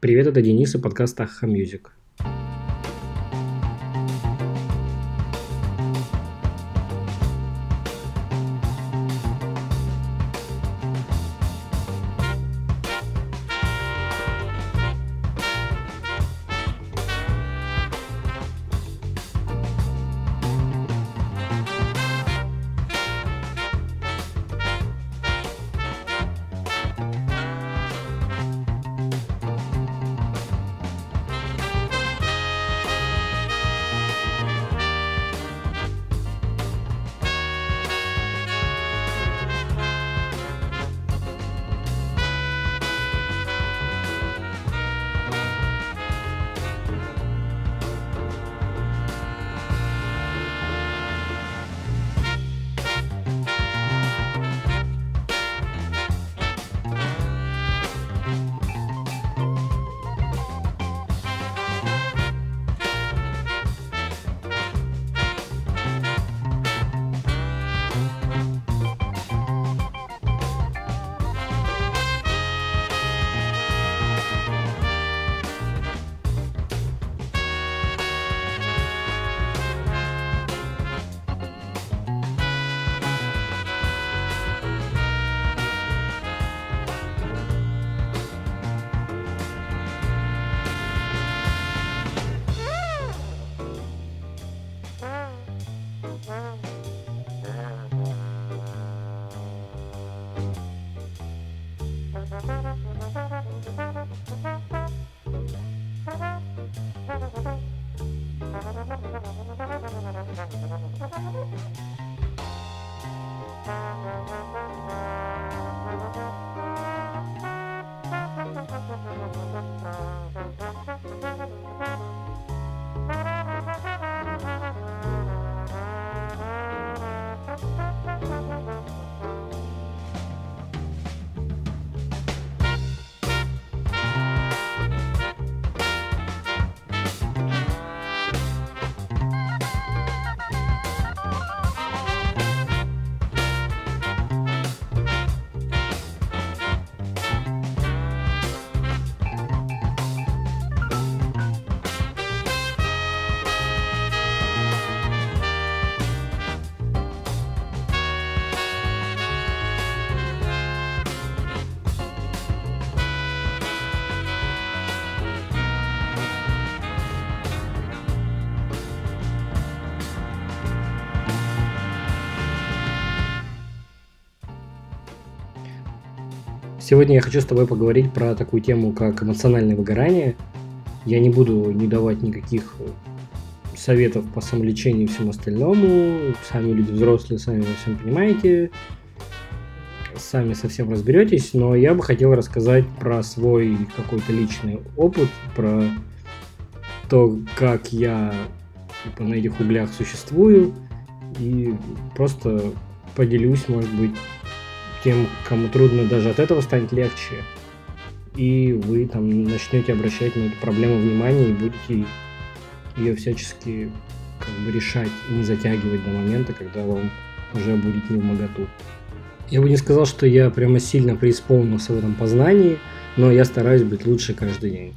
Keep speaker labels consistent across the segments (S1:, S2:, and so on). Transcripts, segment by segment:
S1: Привет, это Денис и подкаст Аха Мьюзик. Сегодня я хочу с тобой поговорить про такую тему, как эмоциональное выгорание. Я не буду не давать никаких советов по самолечению и всему остальному. Сами люди взрослые, сами во всем понимаете. Сами совсем разберетесь, но я бы хотел рассказать про свой какой-то личный опыт, про то, как я типа, на этих углях существую, и просто поделюсь, может быть, тем, кому трудно, даже от этого станет легче. И вы там начнете обращать на эту проблему внимание и будете ее всячески как бы решать и не затягивать до момента, когда вам уже будет не в моготу. Я бы не сказал, что я прямо сильно преисполнился в этом познании, но я стараюсь быть лучше каждый день.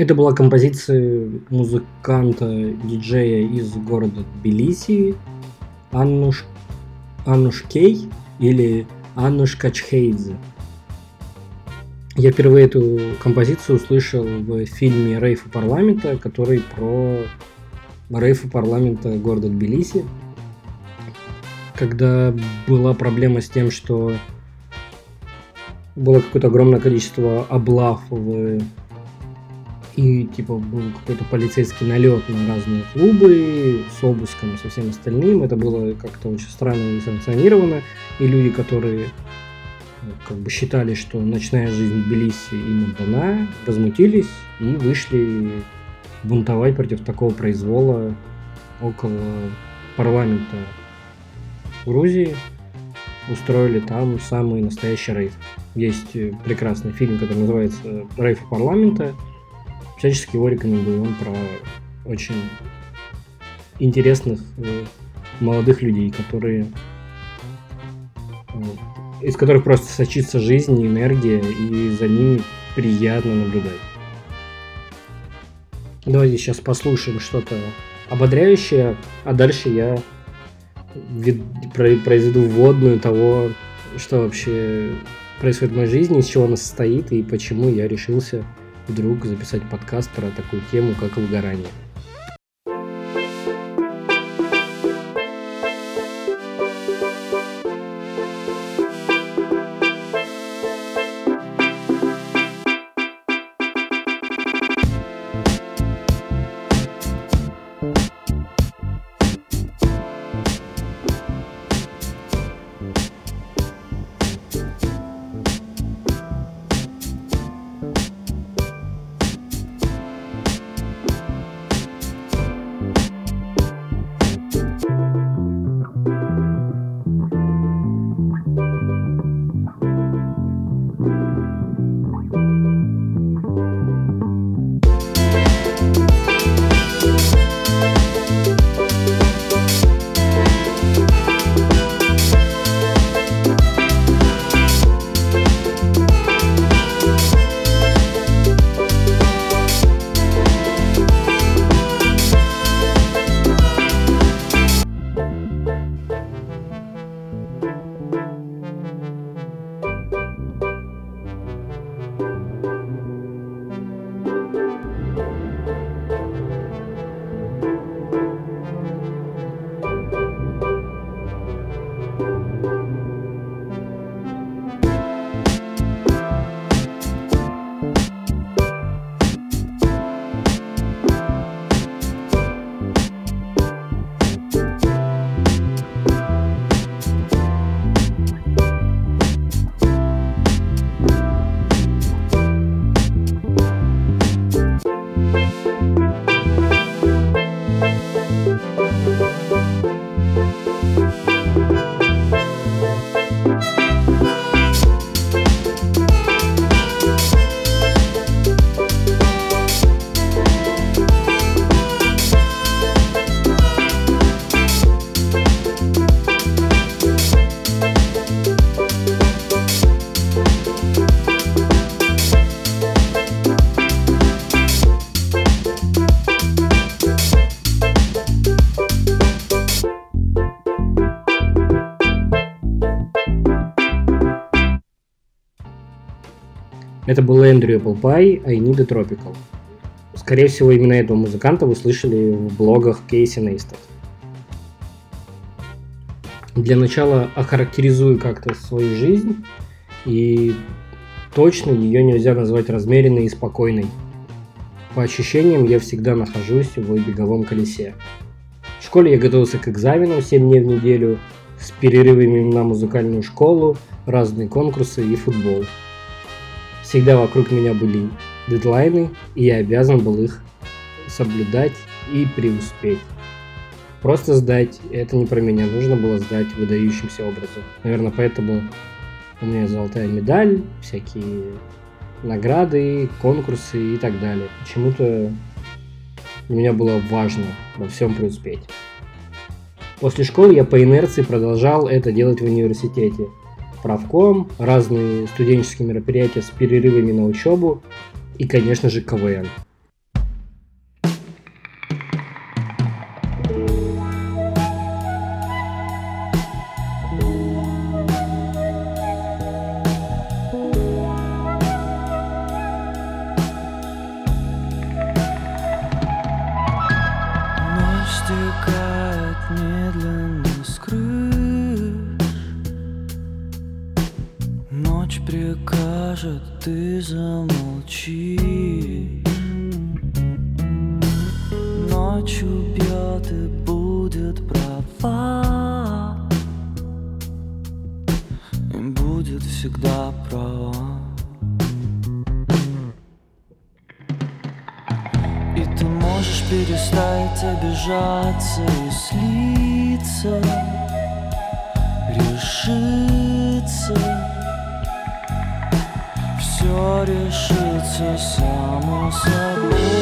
S1: Это была композиция музыканта, диджея из города Тбилиси, Аннуш, Аннуш Кей или Аннуш Качхейдзе. Я впервые эту композицию услышал в фильме Рейфа Парламента, который про Рейфа Парламента города Тбилиси, когда была проблема с тем, что было какое-то огромное количество облав в и типа был какой-то полицейский налет на разные клубы с обыском, со всем остальным. Это было как-то очень странно и санкционировано. И люди, которые ну, как бы считали, что ночная жизнь в Тбилиси им дана, возмутились и вышли бунтовать против такого произвола около парламента Грузии. Устроили там самый настоящий рейв. Есть прекрасный фильм, который называется «Рейв парламента», всячески его рекомендую. Он про очень интересных э, молодых людей, которые э, из которых просто сочится жизнь и энергия, и за ними приятно наблюдать. Давайте сейчас послушаем что-то ободряющее, а дальше я произведу вводную того, что вообще происходит в моей жизни, из чего она состоит и почему я решился вдруг записать подкаст про такую тему, как выгорание. Это был Эндрю Applepie, I Need a Tropical. Скорее всего, именно этого музыканта вы слышали в блогах Кейси Нейстат. Для начала охарактеризую как-то свою жизнь, и точно ее нельзя назвать размеренной и спокойной. По ощущениям, я всегда нахожусь в беговом колесе. В школе я готовился к экзаменам 7 дней в неделю, с перерывами на музыкальную школу, разные конкурсы и футбол – Всегда вокруг меня были дедлайны, и я обязан был их соблюдать и преуспеть. Просто сдать – это не про меня, нужно было сдать выдающимся образом. Наверное, поэтому у меня золотая медаль, всякие награды, конкурсы и так далее. Почему-то для меня было важно во всем преуспеть. После школы я по инерции продолжал это делать в университете – правком, разные студенческие мероприятия с перерывами на учебу и, конечно же, КВН.
S2: Права И будет всегда права. И ты можешь перестать обижаться и слиться Решиться. Все решится само собой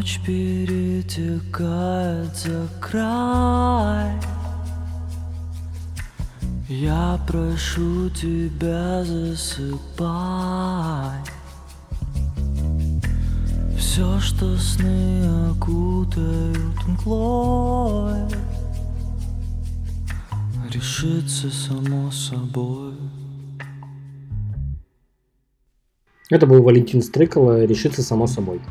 S2: Ночь перетекает за край. Я прошу тебя, засыпай. Все, что сны окутают мглой Решится само собой.
S1: Это был Валентин Стрыкало «Решится само собой».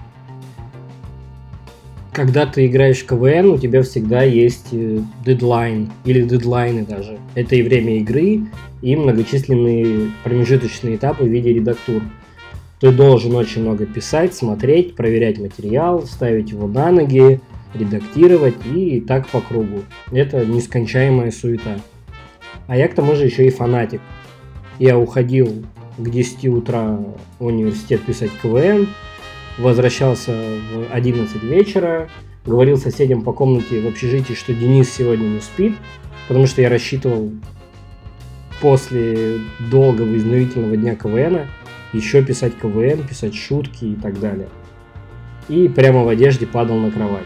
S1: Когда ты играешь в КВН, у тебя всегда есть э, дедлайн или дедлайны даже. Это и время игры, и многочисленные промежуточные этапы в виде редактур. Ты должен очень много писать, смотреть, проверять материал, ставить его на ноги, редактировать и так по кругу. Это нескончаемая суета. А я к тому же еще и фанатик. Я уходил к 10 утра в университет писать КВН, возвращался в 11 вечера, говорил соседям по комнате в общежитии, что Денис сегодня не спит, потому что я рассчитывал после долгого изнурительного дня КВН еще писать КВН, писать шутки и так далее. И прямо в одежде падал на кровать.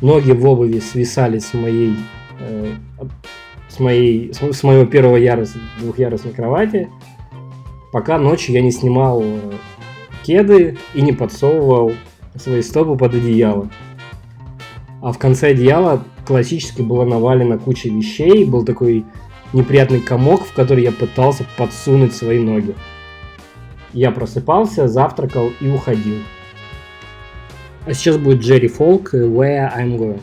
S1: Ноги в обуви свисали с моей, э, с моей, с, с моего первого яруса, двухъярусной кровати, пока ночью я не снимал э, кеды и не подсовывал свои стопы под одеяло. А в конце одеяла классически была навалена куча вещей, был такой неприятный комок, в который я пытался подсунуть свои ноги. Я просыпался, завтракал и уходил.
S3: А сейчас будет Джерри Фолк Where I'm Going.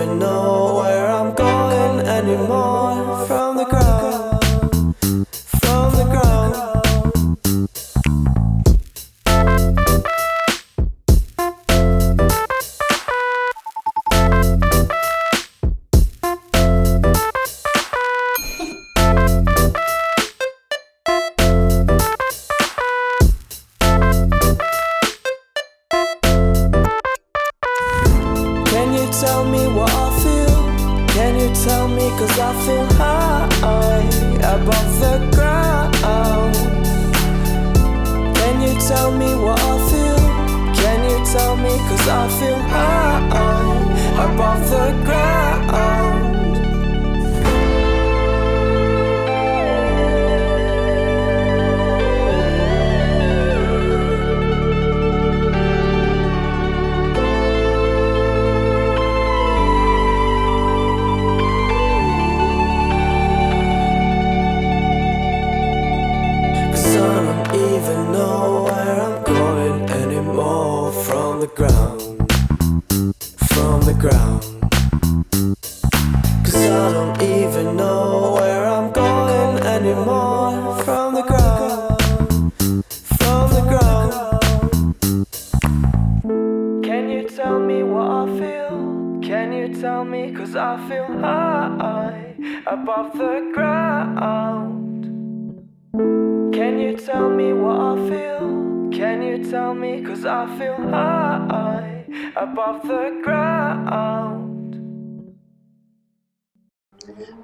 S3: even know.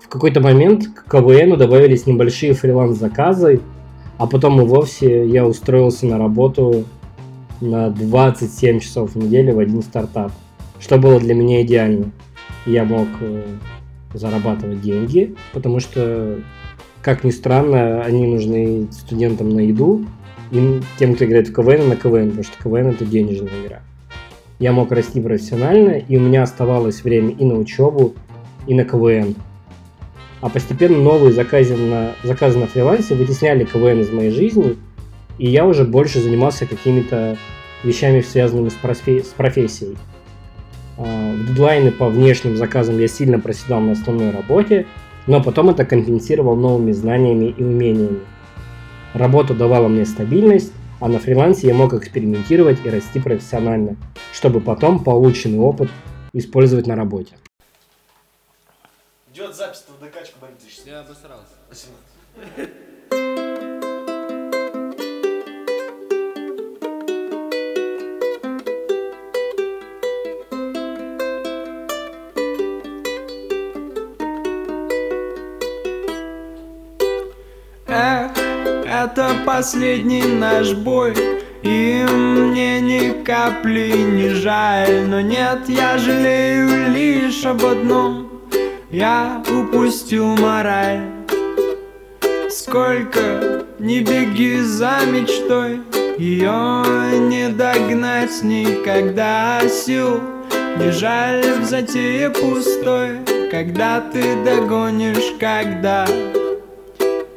S3: В какой-то момент к КВНу добавились небольшие фриланс-заказы, а потом и вовсе я устроился на работу на 27 часов в неделю в один стартап, что было для меня идеально. Я мог э, зарабатывать деньги, потому что, как ни странно, они нужны студентам на еду, и тем, кто играет в КВН, на КВН, потому что КВН это денежная игра. Я мог расти профессионально, и у меня оставалось время и на учебу, и на КВН. А постепенно новые заказы на, заказы на фрилансе вытесняли КВН из моей жизни, и я уже больше занимался какими-то вещами, связанными с, профи- с профессией. А, в дедлайны по внешним заказам я сильно проседал на основной работе, но потом это компенсировал новыми знаниями и умениями. Работа давала мне стабильность, а на фрилансе я мог экспериментировать и расти профессионально, чтобы потом полученный опыт использовать на работе. Идет запись в докачку болит. Я обосрался.
S4: Это последний наш бой И мне ни капли не жаль. Но нет, я жалею лишь об одном. Я упустил мораль. Сколько не беги за мечтой Ее не догнать никогда. Сил Не жаль в затее пустой. Когда ты догонишь, когда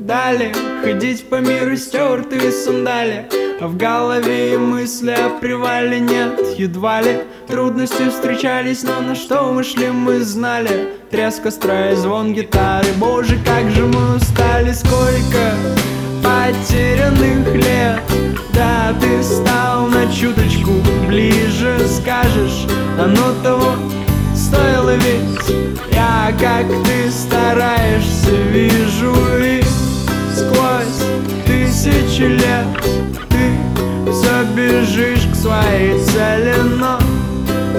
S4: дали Ходить по миру стертые сандали. А в голове и мысли о привале нет Едва ли. Трудности встречались Но на что мы шли, мы знали. Треск костра и звон гитары Боже, как же мы устали. Сколько потерянных лет Да, ты стал на чуточку ближе Скажешь, оно того стоило ведь. Я, как ты стараешься, вижу и тысячи лет. Ты все бежишь к своей цели, но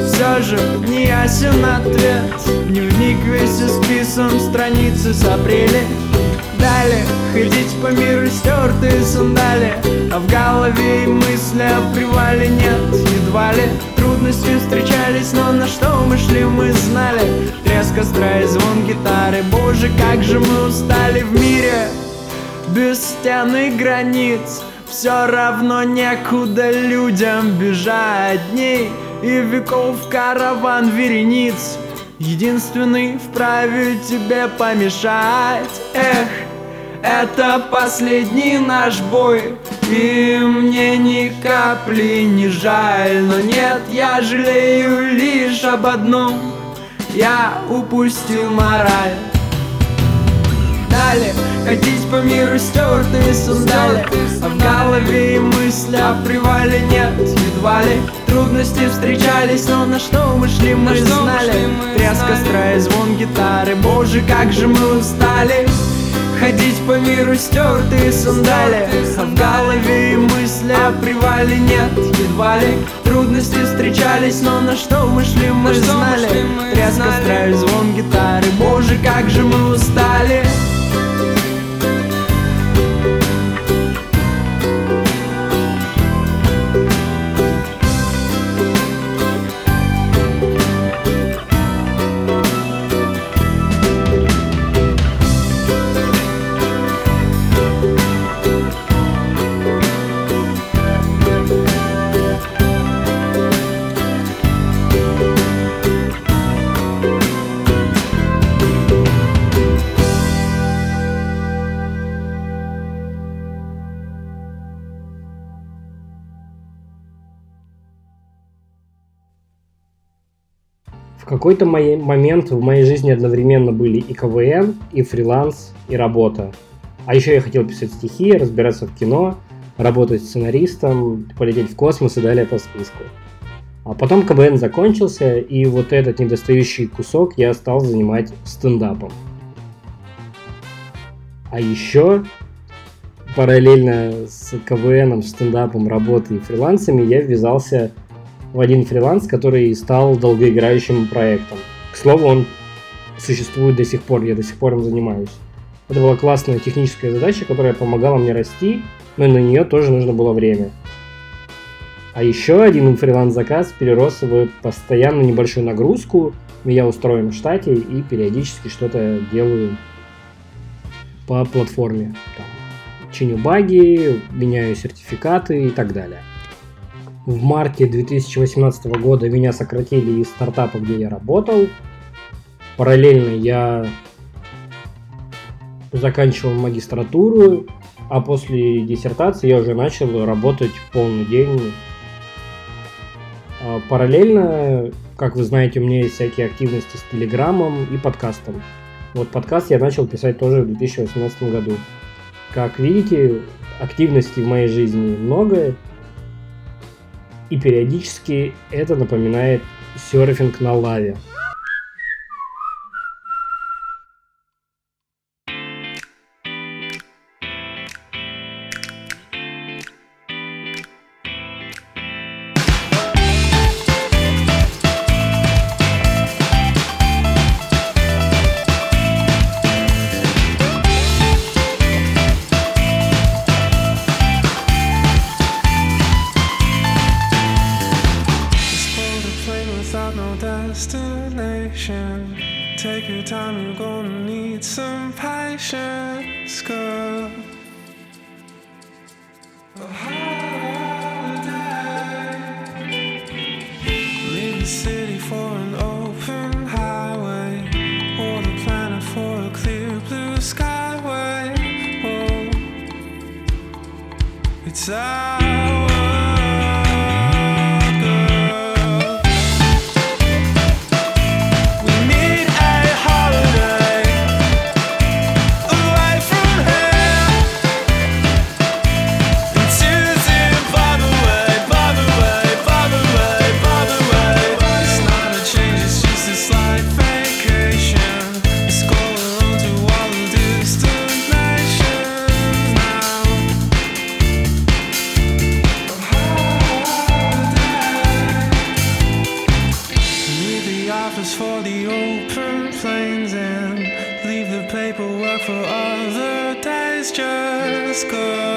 S4: все же не ясен ответ. Дневник весь исписан, страницы с апреля Далее ходить по миру стертые сандали. А в голове и мысли о привале нет. Едва ли трудности встречались, но на что мы шли, мы знали. Треск костра и звон гитары. Боже, как же мы устали в мире Без стен и границ. Все равно некуда людям бежать. Дней и веков караван верениц. Единственный вправе тебе помешать. Эх, это последний наш бой. И мне ни капли не жаль. Но нет, я жалею лишь об одном. Я упустил мораль Далее ходить по миру стертые сандали А в голове и мысли о привале нет Едва ли трудности встречались Но на что мы шли, мы знали. Треск костра и звон гитары. Боже, как же мы устали Ходить по миру стертые сандали А в голове и мысли о привале нет Едва ли трудности встречались Но на что мы шли, мы знали. Треск костра и звон гитары. Боже, как же мы устали
S1: какой-то момент в моей жизни одновременно были и КВН, и фриланс, и работа. А еще я хотел писать стихи, разбираться в кино, работать сценаристом, полететь в космос и далее по списку. А потом КВН закончился, и вот этот недостающий кусок я стал занимать стендапом. А еще параллельно с КВНом, стендапом, работой и фрилансами я ввязался в один фриланс, который стал долгоиграющим проектом. К слову, он существует до сих пор, я до сих пор им занимаюсь. Это была классная техническая задача, которая помогала мне расти, но на нее тоже нужно было время. А еще один фриланс-заказ перерос в постоянно небольшую нагрузку. Я устроен в штате и периодически что-то делаю по платформе. Там, чиню баги, меняю сертификаты и так далее в марте 2018 года меня сократили из стартапа, где я работал. Параллельно я заканчивал магистратуру, а после диссертации я уже начал работать полный день. А параллельно, как вы знаете, у меня есть всякие активности с Телеграмом и подкастом. Вот подкаст я начал писать тоже в 2018 году. Как видите, активностей в моей жизни много, и периодически это напоминает серфинг на лаве.
S5: for all the days just go.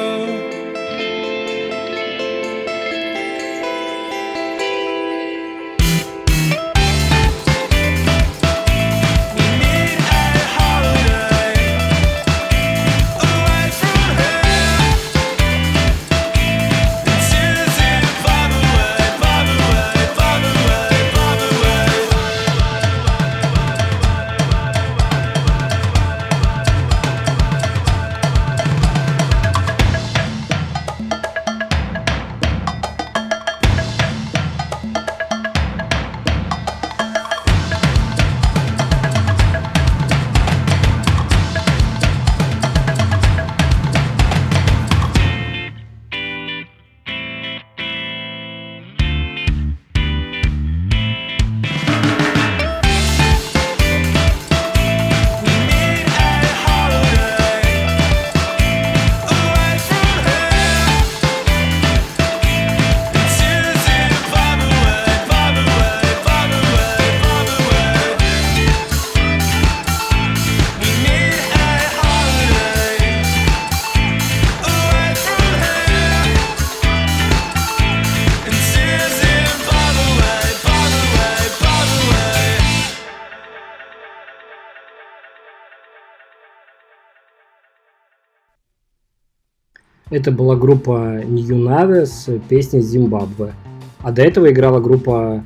S1: Это была группа New Nave с песней Зимбабве. А до этого играла группа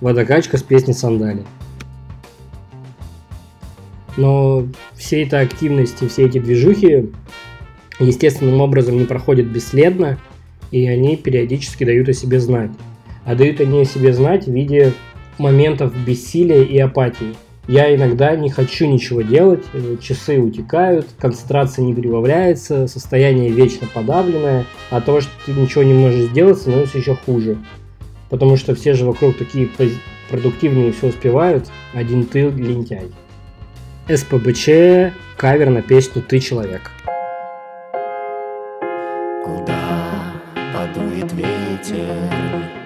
S1: Водокачка с песней Сандали. Но все эта активность и все эти движухи естественным образом не проходят бесследно, и они периодически дают о себе знать. А дают они о себе знать в виде моментов бессилия и апатии. Я иногда не хочу ничего делать, э, часы утекают, концентрация не прибавляется, состояние вечно подавленное, а то, что ты ничего не можешь сделать, становится еще хуже. Потому что все же вокруг такие продуктивные все успевают, один ты лентяй. СПБЧ, кавер на песню «Ты человек».
S6: Куда подует ветер,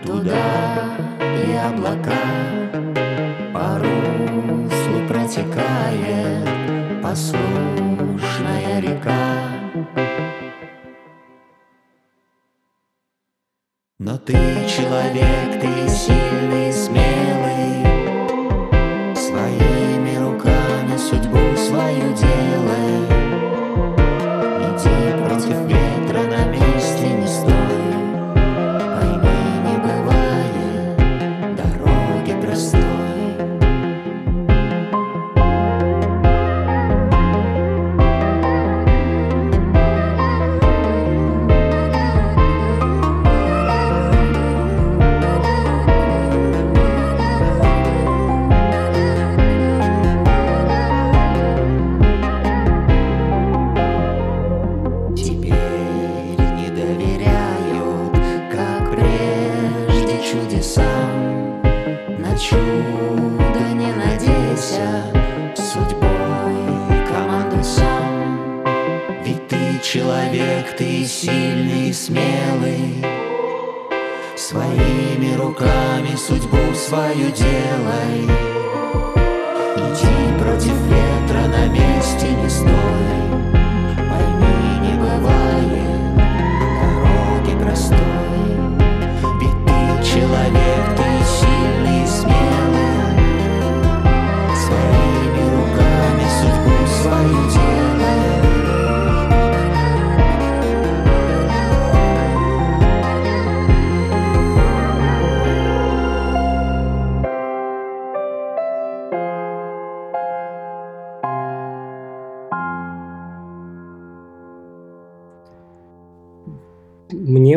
S6: туда и облака послушная река. Но ты человек, ты сильный, смелый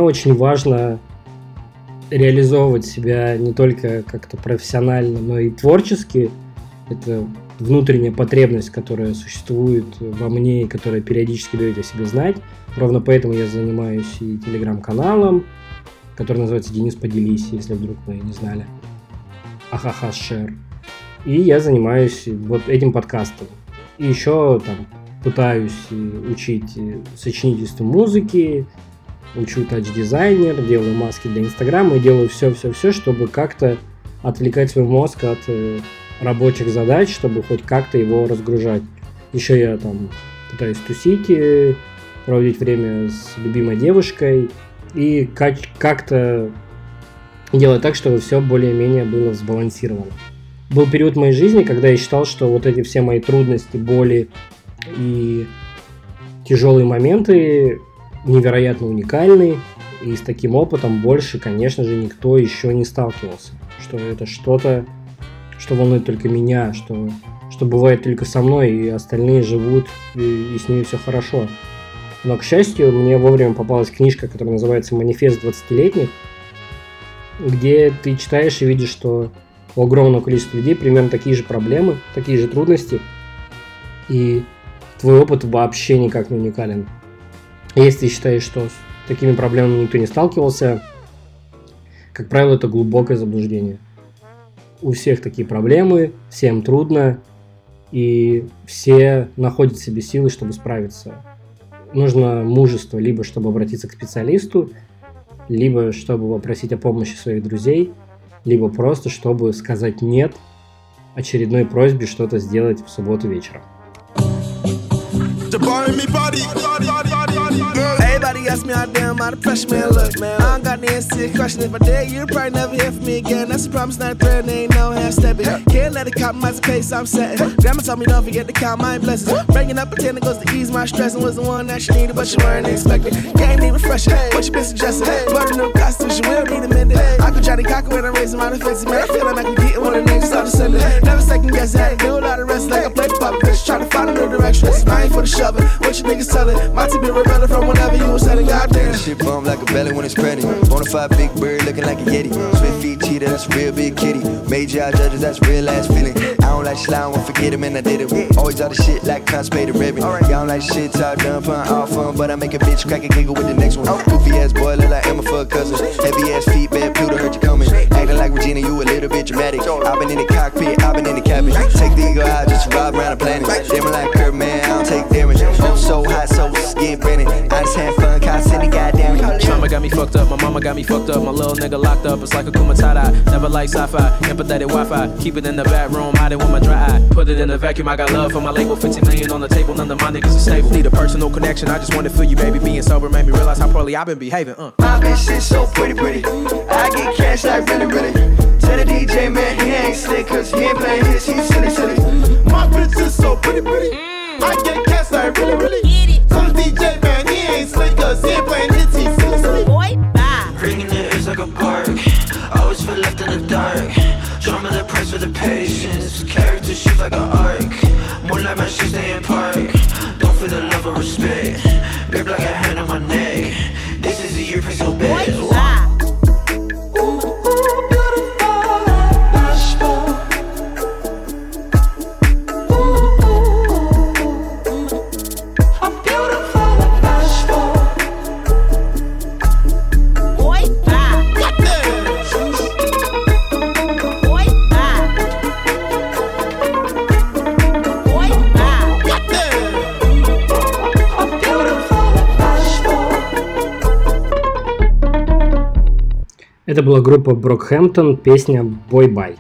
S1: очень важно реализовывать себя не только как-то профессионально, но и творчески. Это внутренняя потребность, которая существует во мне и которая периодически дает о себе знать. Ровно поэтому я занимаюсь и телеграм-каналом, который называется «Денис, поделись», если вдруг вы не знали. Ахаха, шер. И я занимаюсь вот этим подкастом. И еще там пытаюсь учить сочинительству музыки, учу тач-дизайнер, делаю маски для Инстаграма и делаю все-все-все, чтобы как-то отвлекать свой мозг от э, рабочих задач, чтобы хоть как-то его разгружать. Еще я там пытаюсь тусить, э, проводить время с любимой девушкой и как- как-то делать так, чтобы все более-менее было сбалансировано. Был период в моей жизни, когда я считал, что вот эти все мои трудности, боли и тяжелые моменты невероятно уникальны, и с таким опытом больше, конечно же, никто еще не сталкивался. Что это что-то, что волнует только меня, что, что бывает только со мной, и остальные живут, и, и с ними все хорошо. Но, к счастью, мне вовремя попалась книжка, которая называется «Манифест 20-летних», где ты читаешь и видишь, что у огромного количества людей примерно такие же проблемы, такие же трудности, и твой опыт вообще никак не уникален. Если ты считаешь, что с такими проблемами никто не сталкивался, как правило, это глубокое заблуждение. У всех такие проблемы, всем трудно, и все находят в себе силы, чтобы справиться. Нужно мужество, либо чтобы обратиться к специалисту, либо чтобы попросить о помощи своих друзей, либо просто чтобы сказать «нет» очередной просьбе что-то сделать в субботу вечером.
S7: Everybody ask me how damn out of pressure, man. Look, man, I don't got the answer to your question. If I did, you'd probably never hear from me again. That's a promise, not a threat, ain't no half stepping. Can't let it compromise the pace I'm setting. Grandma told me don't forget to count my blessings. Bringing up a 10 goes to ease my stress and was the one that she needed, but she weren't expecting. Game need refreshing. What you been suggesting? But a new constitution will need a amended. I could Johnny Cocker when I'm raising my defenses, man. I feel like I can get one of the niggas start descending. Never second guess that. Do a lot of rest like I play the puppet. Bitch, trying to find a new direction. This is mine for the shoving. What you niggas telling? My team be been rebelling from whenever you was selling. Goddamn.
S8: Shit bump like a belly when it's pregnant. Bonafide big bird looking like a yeti. Swift feet cheetah, that's real big kitty. Major eye judges, that's real ass feeling. I don't like slime, won't forget him and I did it. Always out of shit like constipated ribbon. Y'all don't like shit, talk done, pun all fun, but I make a bitch crack a giggle with the next one. Goofy ass boy, look like Emma for cousins. Heavy ass feet, bad pewter, heard you coming. Acting like Regina, you a little bit dramatic. I've been in the cockpit, I've been in the cabin. Take the ego out, just ride around the planet. Damn like Kurt, man, I don't take damage. I'm so hot, so skin burning. I just had fun, cause caught city, goddamn.
S9: Trauma got me fucked up, my mama got me fucked up, my little nigga locked up. It's like a kumatata. Never like sci-fi, empathetic Wi-Fi. Keep it in the bathroom, hide it with my dry eye. Put it in the vacuum, I got love for my label. 15 million on the table, none of my niggas are stable. Need a personal connection, I just wanna feel you, baby. Being sober made me realize how poorly I've been behaving. Uh.
S8: My bitch shit so pretty, pretty. I get cash like really, really. Tell the DJ man he ain't slick, cause he ain't playing his, he's silly, silly.
S7: My bitch is so pretty, pretty. I get cash like really, really. Tell the DJ man he ain't slick, cause he ain't playing hits, he's silly, silly.
S10: Boy, bye.
S11: Ringing it is like a park. Always feel left in the dark. Trauma the price for the patience. Character shift like an arc. More like my shit stay in park. Don't feel the love or respect. Grip like a hand on my neck. This is the year, please so
S10: Boy,
S1: Это была группа Брокхэмптон, песня «Бой Бай».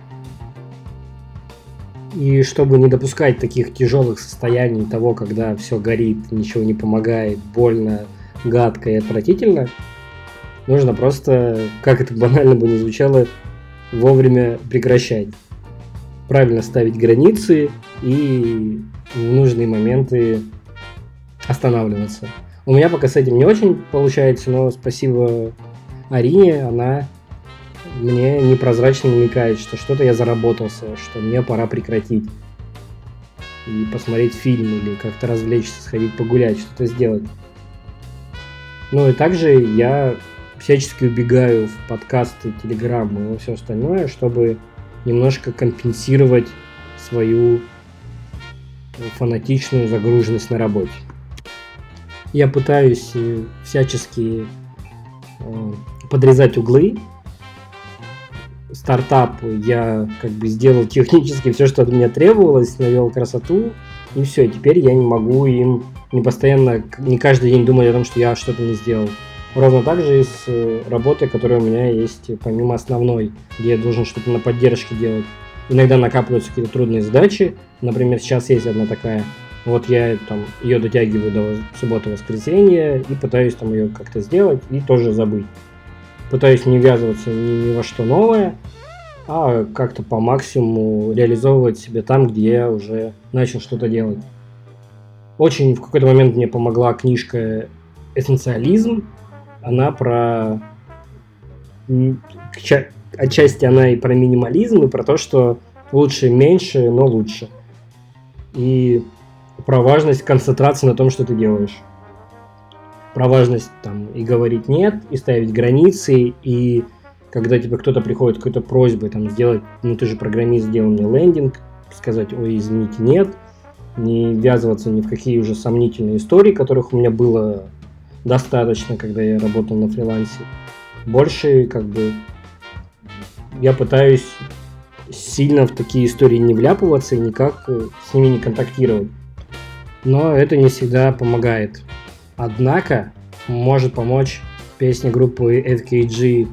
S1: И чтобы не допускать таких тяжелых состояний того, когда все горит, ничего не помогает, больно, гадко и отвратительно, нужно просто, как это банально бы не звучало, вовремя прекращать. Правильно ставить границы и в нужные моменты останавливаться. У меня пока с этим не очень получается, но спасибо Арине, она мне непрозрачно намекает, что что-то я заработался, что мне пора прекратить. И посмотреть фильм или как-то развлечься, сходить погулять, что-то сделать. Ну и также я всячески убегаю в подкасты, телеграммы и все остальное, чтобы немножко компенсировать свою фанатичную загруженность на работе. Я пытаюсь э, всячески э, подрезать углы. Стартап я как бы сделал технически все, что от меня требовалось, навел красоту, и все. Теперь я не могу им не постоянно, не каждый день думать о том, что я что-то не сделал. Ровно так же и с э, работой, которая у меня есть помимо основной, где я должен что-то на поддержке делать. Иногда накапливаются какие-то трудные задачи. Например, сейчас есть одна такая, Вот я там ее дотягиваю до субботы-воскресенья и пытаюсь там ее как-то сделать и тоже забыть. Пытаюсь не ввязываться ни, ни во что новое, а как-то по максимуму реализовывать себя там, где я уже начал что-то делать. Очень в какой-то момент мне помогла книжка «Эссенциализм». Она про... Отчасти она и про минимализм, и про то, что лучше меньше, но лучше. И про важность концентрации на том, что ты делаешь. Про важность там и говорить нет, и ставить границы, и когда тебе кто-то приходит какой-то просьбой там сделать, ну ты же программист, сделай мне лендинг, сказать, ой, извините, нет, не ввязываться ни в какие уже сомнительные истории, которых у меня было достаточно, когда я работал на фрилансе. Больше, как бы, я пытаюсь сильно в такие истории не вляпываться и никак э, с ними не контактировать. Но это не всегда помогает. Однако, может помочь песня группы FKG,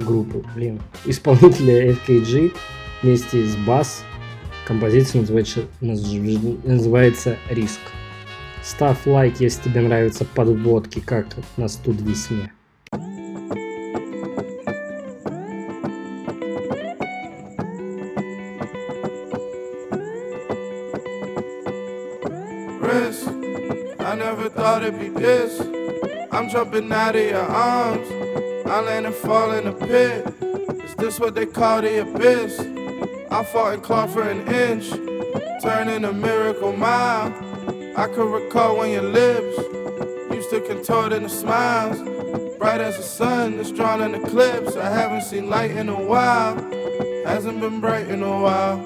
S1: группы, блин, исполнителя FKG вместе с бас. Композиция называется, называется «Риск». Ставь лайк, если тебе нравятся подводки, как на студ весне.
S12: Thought it'd be this. I'm jumping out of your arms. I land and fall in a pit. Is this what they call the abyss? I fought and clawed for an inch, turning a miracle mile. I could recall when your lips used to contort into smiles. Bright as the sun that's drawn in eclipse. I haven't seen light in a while. Hasn't been bright in a while.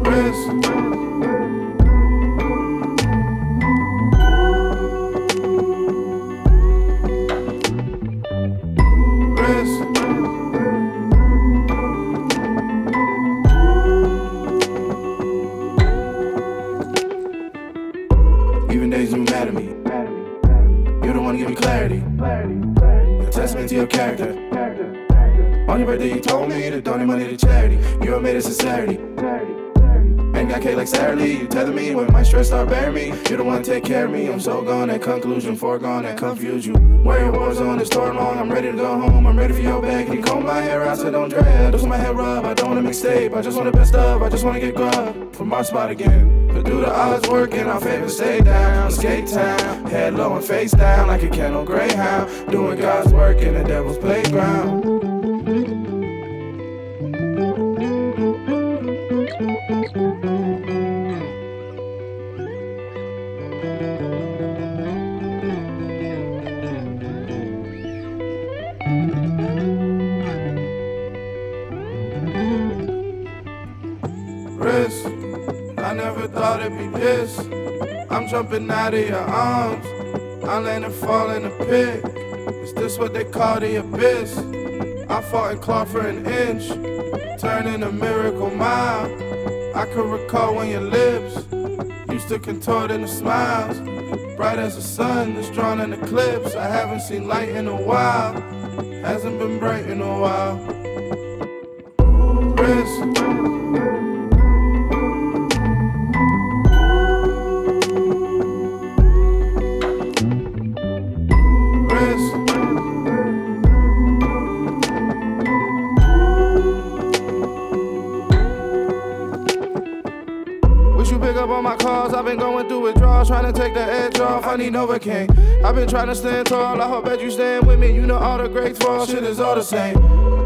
S12: Risk. You made it sincerity. Ain't got K like Saturday. You tether me when my stress start burying me. You don't wanna take care of me. I'm so gone at conclusion, foregone and confuse you. Where your war on is storm long. I'm ready to go home. I'm ready for your bag. Can you comb my hair out so don't? Just want my hair rub. I don't wanna mixtape. I just wanna best of. I just wanna get grub from our spot again. But do the odds work in our favor? Stay down, skate town, head low and face down like a kennel greyhound. Doing God's work in the devil's playground. This. I'm jumping out of your arms. I land and fall in a pit. Is this what they call the abyss? I fought and clawed for an inch, turning a miracle mile. I can recall when your lips used to contort into smiles. Bright as the sun that's drawn in eclipse. I haven't seen light in a while. Hasn't been bright in a while. Risk. Need Novocaine. I've been trying to stand tall. I hope that you stand with me. You know all the greats fall. Shit is all the same.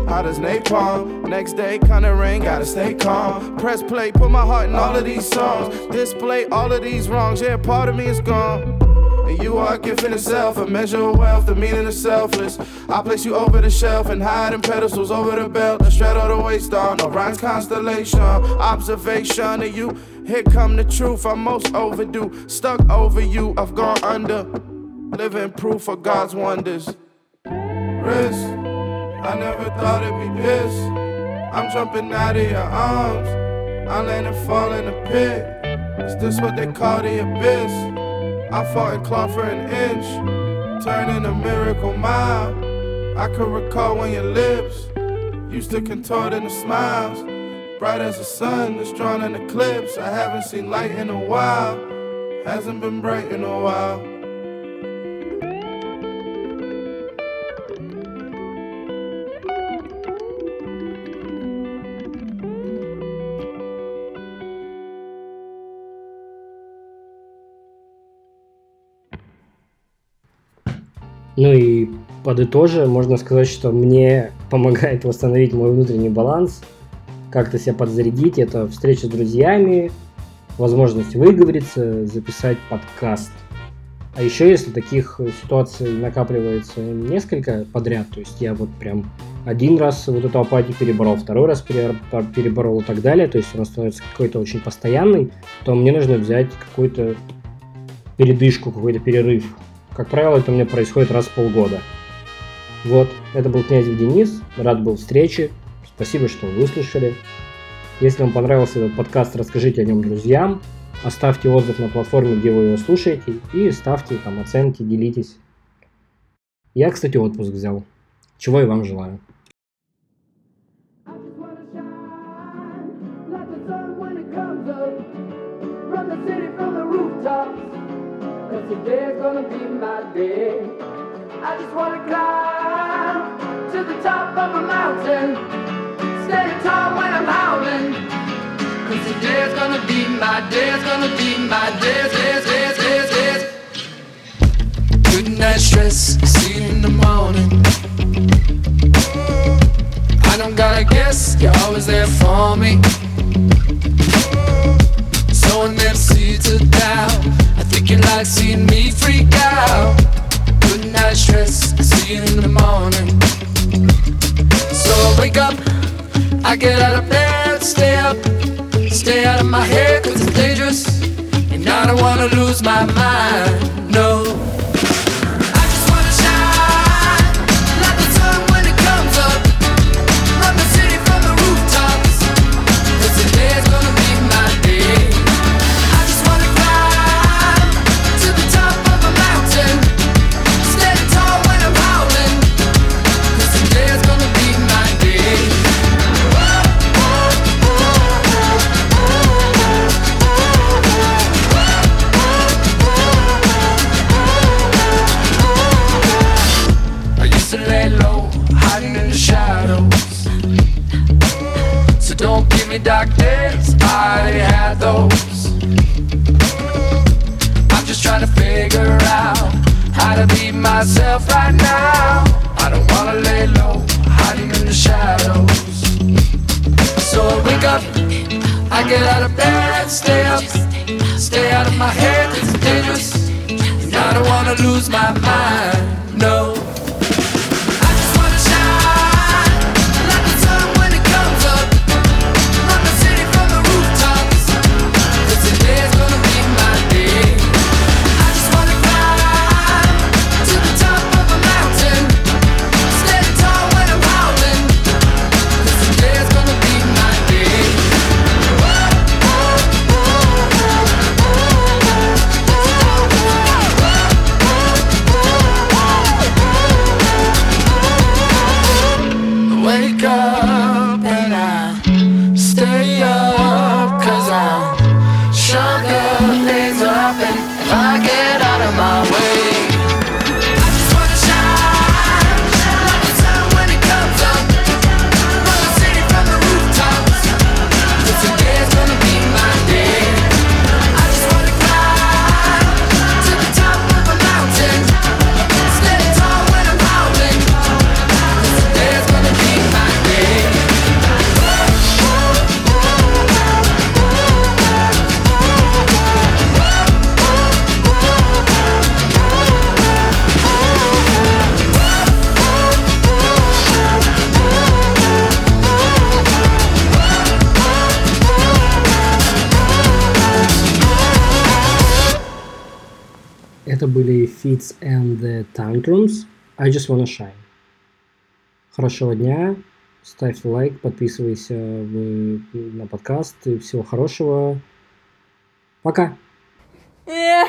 S12: Hot as napalm. Next day, kinda rain. Gotta stay calm. Press play, put my heart in all of these songs. Display all of these wrongs. Yeah, part of me is gone. And you are a gift in itself, a measure of wealth, the meaning of selfless. I place you over the shelf and hide in pedestals over the belt, a straddle the waist on Orion's constellation. Observation of you, here come the truth. I'm most overdue, stuck over you. I've gone under, living proof of God's wonders. Risk, I never thought it'd be this. I'm jumping out of your arms, I land and fall in a pit. Is this what they call the abyss? I fought and clawed for an inch, turning a miracle mile. I could recall when your lips used to contort into smiles. Bright as the sun, it's drawn an eclipse. I haven't seen light in a while. Hasn't been bright in a while.
S1: Ну и подытожи, можно сказать, что мне помогает восстановить мой внутренний баланс, как-то себя подзарядить. Это встреча с друзьями, возможность выговориться, записать подкаст. А еще, если таких ситуаций накапливается несколько подряд, то есть я вот прям один раз вот эту апатию переборол, второй раз пере- переборол и так далее, то есть он становится какой-то очень постоянный, то мне нужно взять какую-то передышку, какой-то перерыв. Как правило, это у меня происходит раз в полгода. Вот, это был Князев Денис, рад был встрече, спасибо, что выслушали. Если вам понравился этот подкаст, расскажите о нем друзьям, оставьте отзыв на платформе, где вы его слушаете, и ставьте там оценки, делитесь. Я, кстати, отпуск взял, чего и вам желаю.
S13: I just wanna climb to the top of a mountain. Standing tall when I'm howling. Cause today's gonna be my day. It's gonna be my day. day, day, day, day.
S11: Good night stress, see you in the morning. I don't gotta guess, you're always there for me. Sowing them seeds of doubt. I think you like seeing me freak out. Good night stress, see you in the morning. So I wake up, I get out of bed, stay up, stay out of my head, cause it's dangerous. And I don't wanna lose my mind, just wanna shine.
S1: Хорошего дня. Ставь лайк, подписывайся на подкаст. И всего хорошего. Пока. Yeah.